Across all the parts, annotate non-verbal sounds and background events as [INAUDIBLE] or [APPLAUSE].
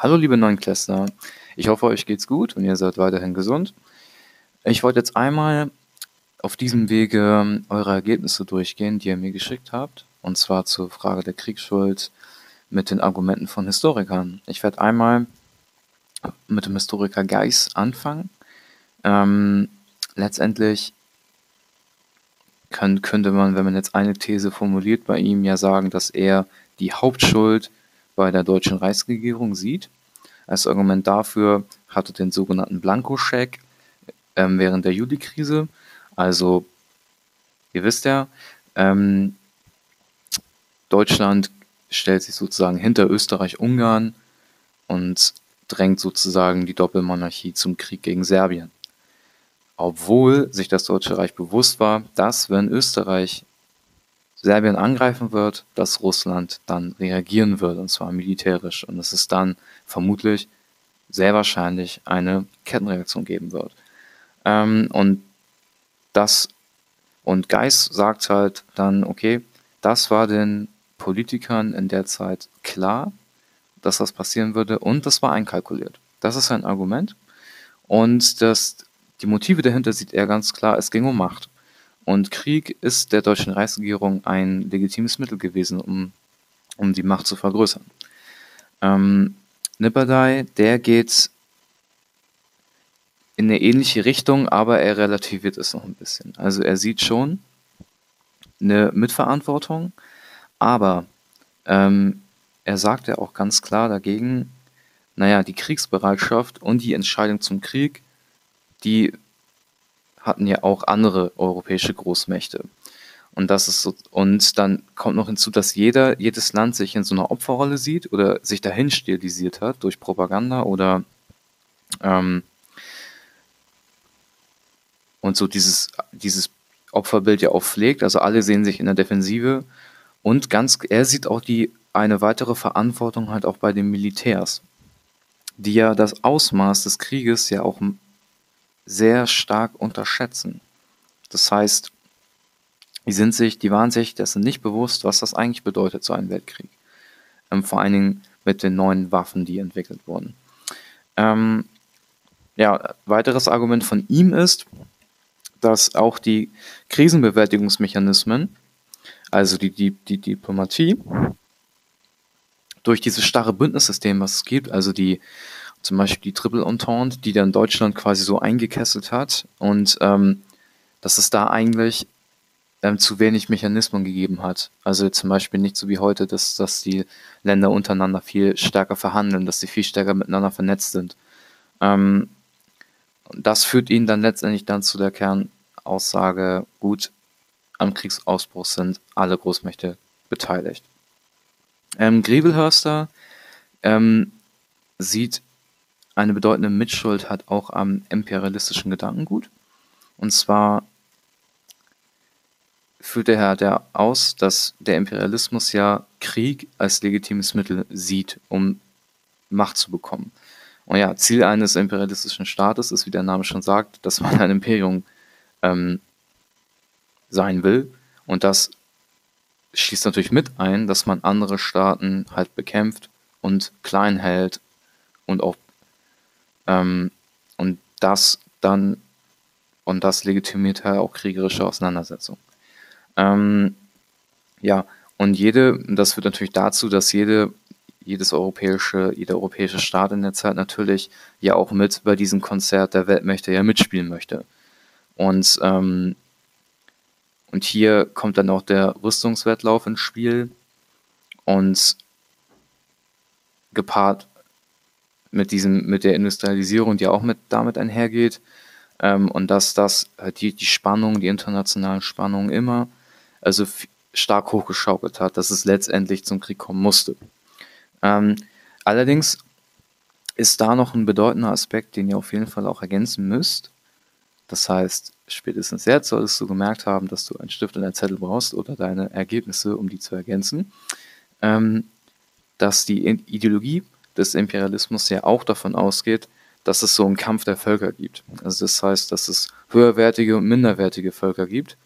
Hallo liebe Neunklässler, ich hoffe euch geht's gut und ihr seid weiterhin gesund. Ich wollte jetzt einmal auf diesem Wege eure Ergebnisse durchgehen, die ihr mir geschickt habt, und zwar zur Frage der Kriegsschuld mit den Argumenten von Historikern. Ich werde einmal mit dem Historiker Geis anfangen. Ähm, letztendlich könnte man, wenn man jetzt eine These formuliert, bei ihm ja sagen, dass er die Hauptschuld bei der deutschen Reichsregierung sieht. Als Argument dafür hatte den sogenannten Blankoscheck ähm, während der Juli-Krise. Also, ihr wisst ja, ähm, Deutschland stellt sich sozusagen hinter Österreich-Ungarn und drängt sozusagen die Doppelmonarchie zum Krieg gegen Serbien. Obwohl sich das Deutsche Reich bewusst war, dass wenn Österreich Serbien angreifen wird, dass Russland dann reagieren wird, und zwar militärisch. Und dass es dann vermutlich sehr wahrscheinlich eine Kettenreaktion geben wird. Ähm, und das, und Geis sagt halt dann, okay, das war den Politikern in der Zeit klar, dass das passieren würde, und das war einkalkuliert. Das ist ein Argument. Und das, die Motive dahinter sieht er ganz klar, es ging um Macht. Und Krieg ist der deutschen Reichsregierung ein legitimes Mittel gewesen, um, um die Macht zu vergrößern. Ähm, Nipperdai, der geht in eine ähnliche Richtung, aber er relativiert es noch ein bisschen. Also er sieht schon eine Mitverantwortung, aber ähm, er sagt ja auch ganz klar dagegen, naja, die Kriegsbereitschaft und die Entscheidung zum Krieg, die hatten ja auch andere europäische Großmächte. Und das ist so, und dann kommt noch hinzu, dass jeder, jedes Land sich in so einer Opferrolle sieht oder sich dahin stilisiert hat durch Propaganda oder ähm, und so dieses, dieses Opferbild ja auch pflegt. Also alle sehen sich in der Defensive und ganz, er sieht auch die eine weitere Verantwortung halt auch bei den Militärs, die ja das Ausmaß des Krieges ja auch sehr stark unterschätzen. Das heißt, die sind sich, die waren sich dessen nicht bewusst, was das eigentlich bedeutet, so ein Weltkrieg. Ähm, vor allen Dingen mit den neuen Waffen, die entwickelt wurden. Ähm, ja, weiteres Argument von ihm ist, dass auch die Krisenbewältigungsmechanismen, also die, die, die Diplomatie, durch dieses starre Bündnissystem, was es gibt, also die zum Beispiel die Triple Entente, die dann Deutschland quasi so eingekesselt hat und ähm, dass es da eigentlich ähm, zu wenig Mechanismen gegeben hat. Also zum Beispiel nicht so wie heute, dass, dass die Länder untereinander viel stärker verhandeln, dass sie viel stärker miteinander vernetzt sind. Ähm, das führt ihn dann letztendlich dann zu der Kernaussage, gut, am Kriegsausbruch sind alle Großmächte beteiligt. Ähm, Griebelhörster ähm, sieht eine bedeutende Mitschuld hat auch am imperialistischen Gedankengut. Und zwar führt der Herr der aus, dass der Imperialismus ja Krieg als legitimes Mittel sieht, um Macht zu bekommen. Und ja, Ziel eines imperialistischen Staates ist, wie der Name schon sagt, dass man ein Imperium ähm, sein will. Und das schließt natürlich mit ein, dass man andere Staaten halt bekämpft und klein hält und auch ähm, und das dann, und das legitimiert halt auch kriegerische Auseinandersetzungen. Ähm, ja, und jede, das führt natürlich dazu, dass jede, jedes europäische, jeder europäische Staat in der Zeit natürlich ja auch mit bei diesem Konzert der Weltmächte ja mitspielen möchte. Und, ähm, und hier kommt dann auch der Rüstungswettlauf ins Spiel und gepaart mit diesem, mit der Industrialisierung, die auch mit damit einhergeht. Ähm, und dass das halt die, die Spannung, die internationalen Spannungen immer also stark hochgeschaukelt hat, dass es letztendlich zum Krieg kommen musste. Ähm, allerdings ist da noch ein bedeutender Aspekt, den ihr auf jeden Fall auch ergänzen müsst. Das heißt, spätestens jetzt solltest du gemerkt haben, dass du einen Stift und einen Zettel brauchst oder deine Ergebnisse, um die zu ergänzen. Ähm, dass die Ideologie des Imperialismus ja auch davon ausgeht, dass es so einen Kampf der Völker gibt. Also das heißt, dass es höherwertige und minderwertige Völker gibt.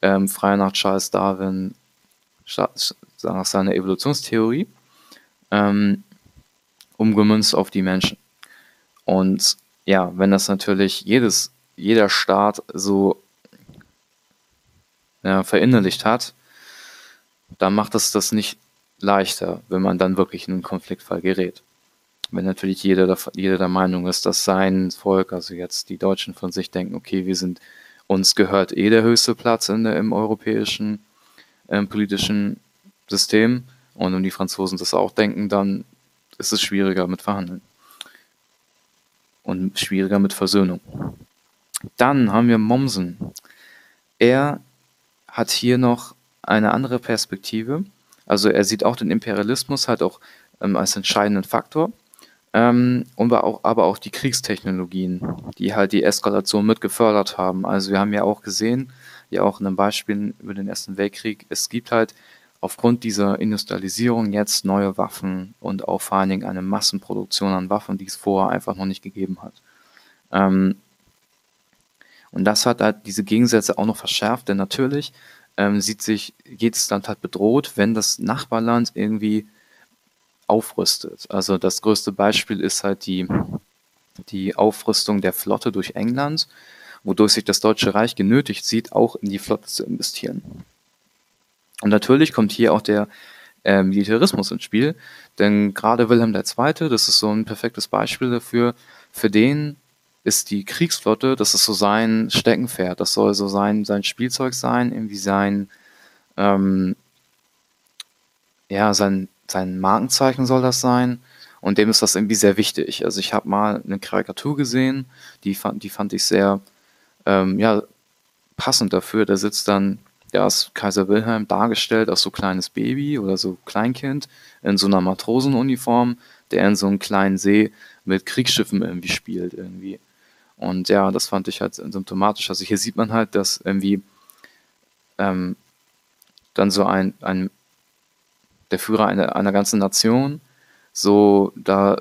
Ähm, frei nach Charles Darwin, nach seiner Evolutionstheorie. Ähm, umgemünzt auf die Menschen. Und ja, wenn das natürlich jedes, jeder Staat so ja, verinnerlicht hat, dann macht es das nicht leichter, wenn man dann wirklich in einen Konfliktfall gerät. Wenn natürlich jeder der, jeder der Meinung ist, dass sein Volk, also jetzt die Deutschen von sich denken, okay, wir sind, uns gehört eh der höchste Platz in der, im europäischen ähm, politischen System und wenn die Franzosen das auch denken, dann ist es schwieriger mit Verhandeln und schwieriger mit Versöhnung. Dann haben wir Mommsen. Er hat hier noch eine andere Perspektive. Also er sieht auch den Imperialismus halt auch ähm, als entscheidenden Faktor. Ähm, und auch, aber auch die Kriegstechnologien, die halt die Eskalation mit gefördert haben. Also wir haben ja auch gesehen, ja auch in einem Beispiel über den Ersten Weltkrieg, es gibt halt aufgrund dieser Industrialisierung jetzt neue Waffen und auch vor allen Dingen eine Massenproduktion an Waffen, die es vorher einfach noch nicht gegeben hat. Ähm, und das hat halt diese Gegensätze auch noch verschärft, denn natürlich ähm, sieht sich jedes Land halt bedroht, wenn das Nachbarland irgendwie aufrüstet. Also das größte Beispiel ist halt die, die Aufrüstung der Flotte durch England, wodurch sich das Deutsche Reich genötigt sieht, auch in die Flotte zu investieren. Und natürlich kommt hier auch der äh, Militarismus ins Spiel, denn gerade Wilhelm II., das ist so ein perfektes Beispiel dafür, für den ist die Kriegsflotte, das ist so sein Steckenpferd, das soll so sein, sein Spielzeug sein, irgendwie sein, ähm, ja, sein, sein Markenzeichen soll das sein. Und dem ist das irgendwie sehr wichtig. Also ich habe mal eine Karikatur gesehen, die fand, die fand ich sehr ähm, ja, passend dafür. Da sitzt dann ja, ist Kaiser Wilhelm dargestellt als so kleines Baby oder so Kleinkind in so einer Matrosenuniform, der in so einem kleinen See mit Kriegsschiffen irgendwie spielt irgendwie. Und ja, das fand ich halt symptomatisch. Also hier sieht man halt, dass irgendwie ähm, dann so ein, ein der Führer einer, einer ganzen Nation so da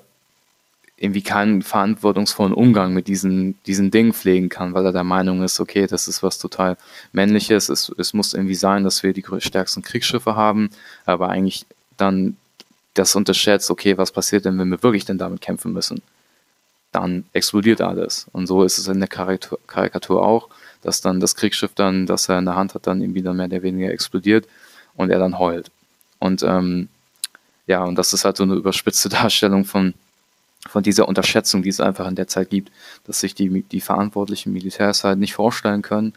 irgendwie keinen verantwortungsvollen Umgang mit diesen, diesen Dingen pflegen kann, weil er der Meinung ist, okay, das ist was total Männliches, es, es muss irgendwie sein, dass wir die stärksten Kriegsschiffe haben, aber eigentlich dann das unterschätzt, okay, was passiert denn, wenn wir wirklich denn damit kämpfen müssen? Dann explodiert alles. Und so ist es in der Karikatur, auch, dass dann das Kriegsschiff dann, das er in der Hand hat, dann irgendwie dann mehr oder weniger explodiert und er dann heult. Und ähm, ja, und das ist halt so eine überspitzte [LAUGHS] Darstellung von, von dieser Unterschätzung, die es einfach in der Zeit gibt, dass sich die, die verantwortlichen Militärs halt nicht vorstellen können,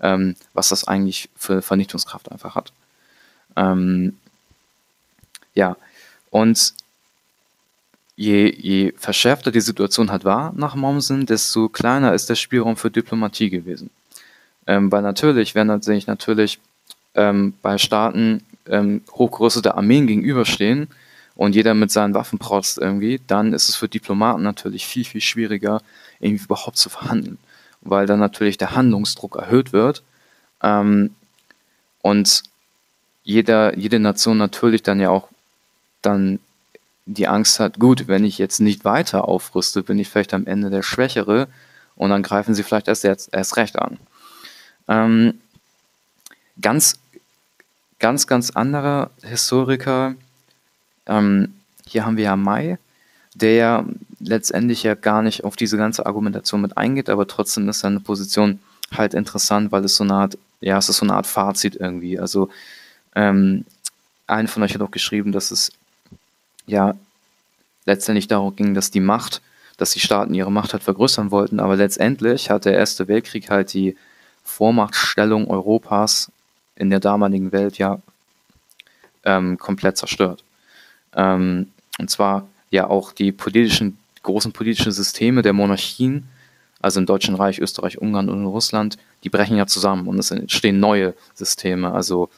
ähm, was das eigentlich für Vernichtungskraft einfach hat. Ähm, ja, und je, je verschärfter die Situation halt war nach Mommsen, desto kleiner ist der Spielraum für Diplomatie gewesen. Ähm, weil natürlich, wenn natürlich, natürlich ähm, bei Staaten ähm, hochgerüstete Armeen gegenüberstehen, und jeder mit seinen Waffen protzt irgendwie, dann ist es für Diplomaten natürlich viel, viel schwieriger, irgendwie überhaupt zu verhandeln, weil dann natürlich der Handlungsdruck erhöht wird ähm, und jeder, jede Nation natürlich dann ja auch dann die Angst hat, gut, wenn ich jetzt nicht weiter aufrüste, bin ich vielleicht am Ende der Schwächere und dann greifen sie vielleicht erst, jetzt, erst recht an. Ähm, ganz, ganz, ganz anderer Historiker ähm, hier haben wir ja Mai, der ja letztendlich ja gar nicht auf diese ganze Argumentation mit eingeht, aber trotzdem ist seine Position halt interessant, weil es so eine Art, ja, es ist so eine Art Fazit irgendwie. Also ähm, ein von euch hat auch geschrieben, dass es ja letztendlich darum ging, dass die Macht, dass die Staaten ihre Macht halt vergrößern wollten, aber letztendlich hat der Erste Weltkrieg halt die Vormachtstellung Europas in der damaligen Welt ja ähm, komplett zerstört. Ähm, und zwar ja auch die politischen, großen politischen Systeme der Monarchien, also im Deutschen Reich, Österreich, Ungarn und Russland, die brechen ja zusammen und es entstehen neue Systeme. Also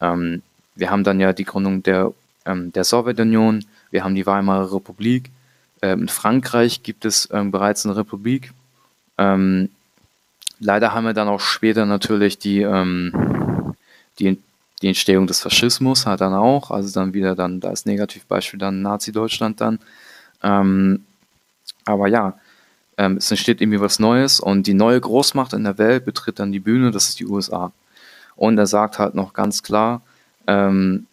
ähm, wir haben dann ja die Gründung der, ähm, der Sowjetunion, wir haben die Weimarer Republik, ähm, in Frankreich gibt es ähm, bereits eine Republik. Leider haben wir dann auch später natürlich die, die die Entstehung des Faschismus hat dann auch, also dann wieder dann da ist Negativbeispiel dann Nazi-Deutschland dann. Ähm, aber ja, ähm, es entsteht irgendwie was Neues und die neue Großmacht in der Welt betritt dann die Bühne, das ist die USA. Und er sagt halt noch ganz klar, ähm,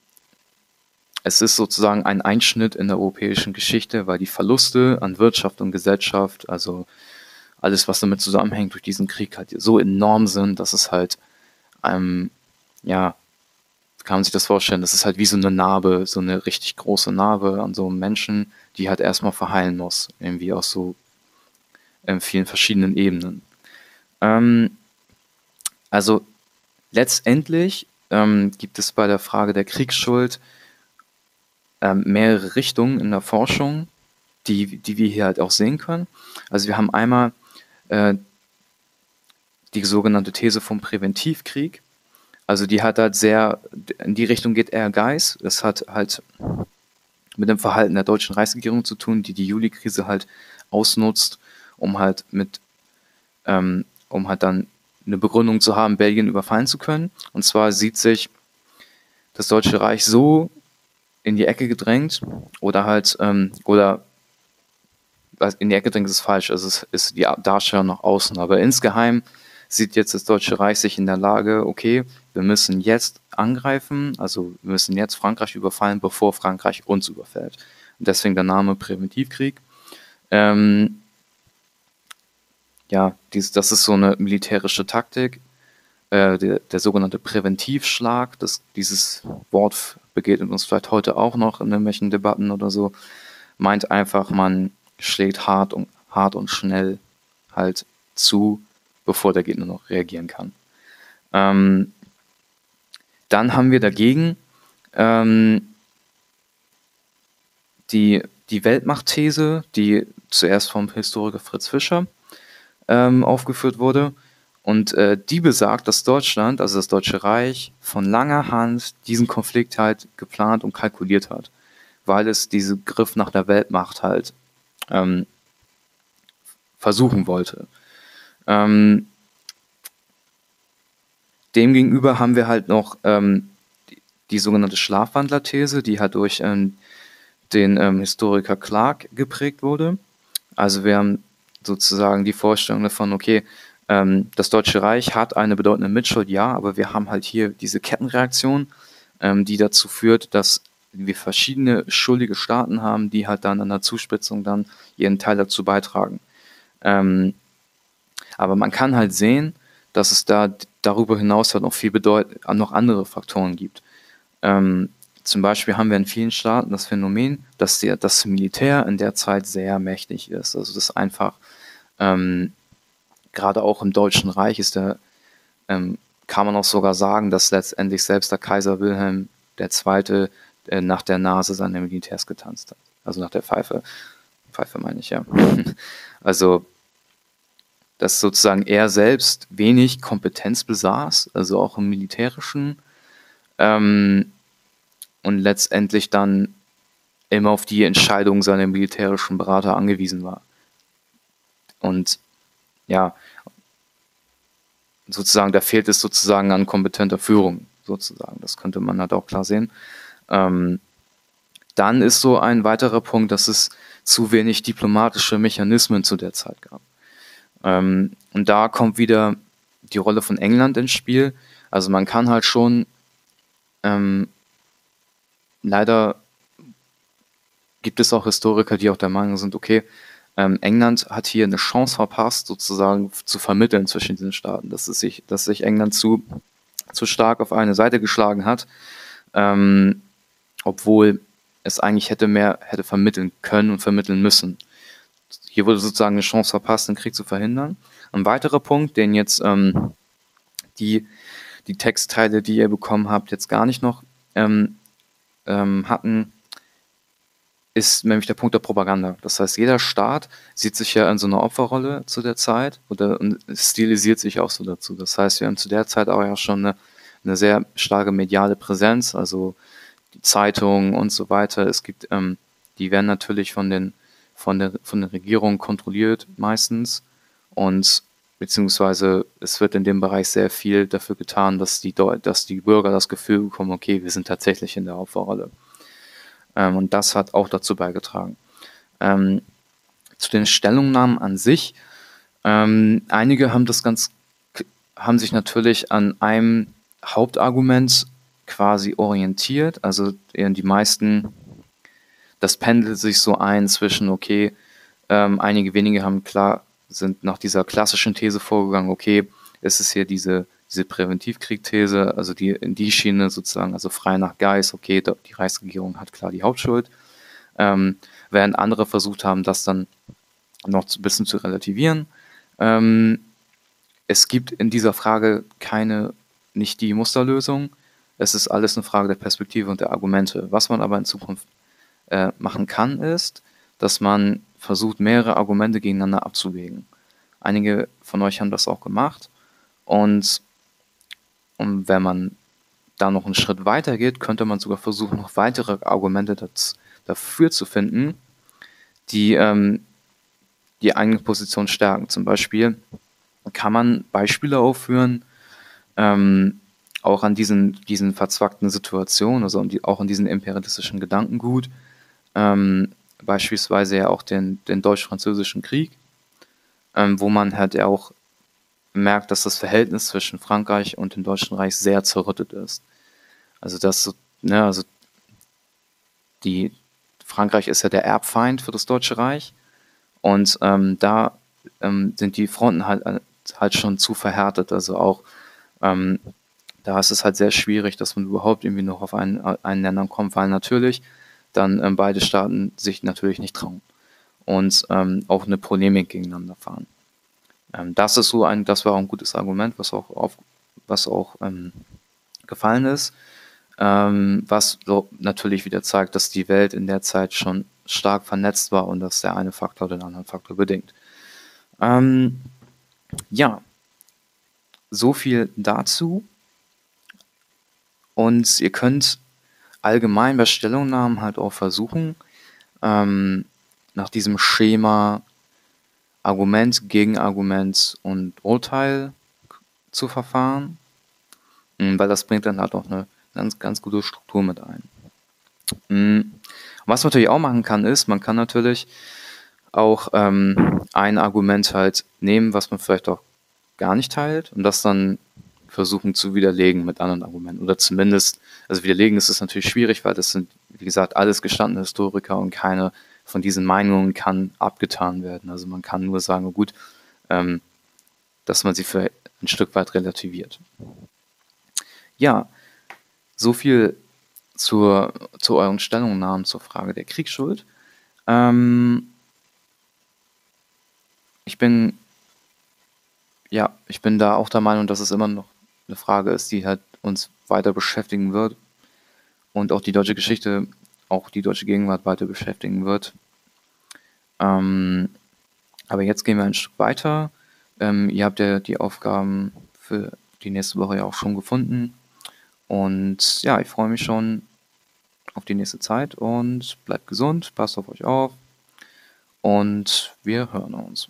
es ist sozusagen ein Einschnitt in der europäischen Geschichte, weil die Verluste an Wirtschaft und Gesellschaft, also alles, was damit zusammenhängt durch diesen Krieg, halt so enorm sind, dass es halt, ähm, ja, kann man sich das vorstellen, das ist halt wie so eine Narbe, so eine richtig große Narbe an so einem Menschen, die halt erstmal verheilen muss, irgendwie aus so ähm, vielen verschiedenen Ebenen. Ähm, also letztendlich ähm, gibt es bei der Frage der Kriegsschuld ähm, mehrere Richtungen in der Forschung, die, die wir hier halt auch sehen können. Also wir haben einmal äh, die sogenannte These vom Präventivkrieg. Also die hat halt sehr, in die Richtung geht eher Geist. Es hat halt mit dem Verhalten der deutschen Reichsregierung zu tun, die die Juli-Krise halt ausnutzt, um halt mit, ähm, um halt dann eine Begründung zu haben, Belgien überfallen zu können. Und zwar sieht sich das Deutsche Reich so in die Ecke gedrängt oder halt, ähm, oder in die Ecke gedrängt ist falsch, also es ist die Darstellung nach außen. Aber insgeheim sieht jetzt das Deutsche Reich sich in der Lage, okay, wir müssen jetzt angreifen, also wir müssen jetzt Frankreich überfallen, bevor Frankreich uns überfällt. Und deswegen der Name Präventivkrieg. Ähm, ja, dies, das ist so eine militärische Taktik, äh, der, der, sogenannte Präventivschlag. Das, dieses Wort begegnet uns vielleicht heute auch noch in irgendwelchen Debatten oder so. Meint einfach, man schlägt hart und, hart und schnell halt zu, bevor der Gegner noch reagieren kann. Ähm, dann haben wir dagegen ähm, die, die Weltmachtthese, die zuerst vom Historiker Fritz Fischer ähm, aufgeführt wurde. Und äh, die besagt, dass Deutschland, also das Deutsche Reich, von langer Hand diesen Konflikt halt geplant und kalkuliert hat, weil es diesen Griff nach der Weltmacht halt ähm, versuchen wollte. Ähm, Demgegenüber haben wir halt noch ähm, die, die, sogenannte Schlafwandler-These, die halt durch ähm, den ähm, Historiker Clark geprägt wurde. Also wir haben sozusagen die Vorstellung davon, okay, ähm, das Deutsche Reich hat eine bedeutende Mitschuld, ja, aber wir haben halt hier diese Kettenreaktion, ähm, die dazu führt, dass wir verschiedene schuldige Staaten haben, die halt dann an der Zuspitzung dann ihren Teil dazu beitragen. Aber man kann halt sehen, dass es da darüber hinaus halt noch viel bedeut noch andere Faktoren gibt. Ähm, zum Beispiel haben wir in vielen Staaten das Phänomen, dass der, das Militär in der Zeit sehr mächtig ist. Also das einfach ähm, gerade auch im Deutschen Reich ist der, ähm, kann man auch sogar sagen, dass letztendlich selbst der Kaiser Wilhelm II. Äh, nach der Nase seiner Militärs getanzt hat. Also nach der Pfeife. Pfeife meine ich, ja. [LAUGHS] also, dass sozusagen er selbst wenig Kompetenz besaß, also auch im Militärischen, ähm, und letztendlich dann immer auf die Entscheidung seiner militärischen Berater angewiesen war. Und ja, sozusagen, da fehlt es sozusagen an kompetenter Führung, sozusagen. Das könnte man halt auch klar sehen. Ähm, dann ist so ein weiterer Punkt, dass es zu wenig diplomatische Mechanismen zu der Zeit gab. Ähm, und da kommt wieder die Rolle von England ins Spiel. Also man kann halt schon ähm, leider gibt es auch Historiker, die auch der Meinung sind, okay, ähm, England hat hier eine Chance verpasst, sozusagen zu vermitteln zwischen diesen Staaten, dass, es sich, dass sich England zu, zu stark auf eine Seite geschlagen hat, ähm, obwohl es eigentlich hätte mehr hätte vermitteln können und vermitteln müssen. Hier wurde sozusagen eine Chance verpasst, den Krieg zu verhindern. Ein weiterer Punkt, den jetzt ähm, die, die Textteile, die ihr bekommen habt, jetzt gar nicht noch ähm, ähm, hatten, ist nämlich der Punkt der Propaganda. Das heißt, jeder Staat sieht sich ja in so einer Opferrolle zu der Zeit oder und stilisiert sich auch so dazu. Das heißt, wir haben zu der Zeit auch ja schon eine, eine sehr starke mediale Präsenz, also die Zeitungen und so weiter. Es gibt, ähm, die werden natürlich von den von der von der Regierung kontrolliert meistens und beziehungsweise es wird in dem Bereich sehr viel dafür getan, dass die dass die Bürger das Gefühl bekommen, okay, wir sind tatsächlich in der Opferrolle. Ähm, und das hat auch dazu beigetragen. Ähm, zu den Stellungnahmen an sich. Ähm, einige haben das ganz, haben sich natürlich an einem Hauptargument quasi orientiert. Also die meisten, das pendelt sich so ein zwischen, okay, ähm, einige wenige haben klar, sind nach dieser klassischen These vorgegangen, okay, es ist hier diese, diese Präventivkrieg-These, also die in die Schiene sozusagen, also frei nach Geist, okay, die Reichsregierung hat klar die Hauptschuld. Ähm, während andere versucht haben, das dann noch ein bisschen zu relativieren. Ähm, es gibt in dieser Frage keine, nicht die Musterlösung. Es ist alles eine Frage der Perspektive und der Argumente. Was man aber in Zukunft äh, machen kann, ist, dass man versucht, mehrere Argumente gegeneinander abzuwägen. Einige von euch haben das auch gemacht. Und, und wenn man da noch einen Schritt weiter geht, könnte man sogar versuchen, noch weitere Argumente das, dafür zu finden, die ähm, die eigene Position stärken. Zum Beispiel kann man Beispiele aufführen, ähm, auch an diesen, diesen verzwackten Situationen, also auch an diesen imperialistischen Gedankengut, ähm, beispielsweise ja auch den, den Deutsch-Französischen Krieg, ähm, wo man halt ja auch merkt, dass das Verhältnis zwischen Frankreich und dem Deutschen Reich sehr zerrüttet ist. Also das, ne, also die Frankreich ist ja der Erbfeind für das Deutsche Reich und ähm, da ähm, sind die Fronten halt, äh, halt schon zu verhärtet. Also auch ähm, da ist es halt sehr schwierig, dass man überhaupt irgendwie noch auf einen, einen Ländern kommt, weil natürlich dann ähm, beide Staaten sich natürlich nicht trauen und ähm, auch eine Polemik gegeneinander fahren. Ähm, das ist so ein, das war ein gutes Argument, was auch auf, was auch ähm, gefallen ist. Ähm, was so natürlich wieder zeigt, dass die Welt in der Zeit schon stark vernetzt war und dass der eine Faktor den anderen Faktor bedingt. Ähm, ja, so viel dazu. Und ihr könnt allgemein bei Stellungnahmen halt auch versuchen, ähm, nach diesem Schema Argument, Gegenargument und Urteil zu verfahren, hm, weil das bringt dann halt auch eine ganz, ganz gute Struktur mit ein. Hm, was man natürlich auch machen kann, ist, man kann natürlich auch ähm, ein Argument halt nehmen, was man vielleicht auch gar nicht teilt und das dann versuchen zu widerlegen mit anderen Argumenten. Oder zumindest, also widerlegen ist es natürlich schwierig, weil das sind, wie gesagt, alles gestandene Historiker und keine von diesen Meinungen kann abgetan werden. Also man kann nur sagen, oh gut, ähm, dass man sie für ein Stück weit relativiert. Ja, so viel zur, zu euren Stellungnahmen zur Frage der Kriegsschuld. Ähm, ich bin ja, ich bin da auch der Meinung, dass es immer noch eine Frage ist, die halt uns weiter beschäftigen wird und auch die deutsche Geschichte, auch die deutsche Gegenwart weiter beschäftigen wird. Ähm, aber jetzt gehen wir ein Stück weiter. Ähm, ihr habt ja die Aufgaben für die nächste Woche ja auch schon gefunden. Und ja, ich freue mich schon auf die nächste Zeit und bleibt gesund, passt auf euch auf und wir hören uns.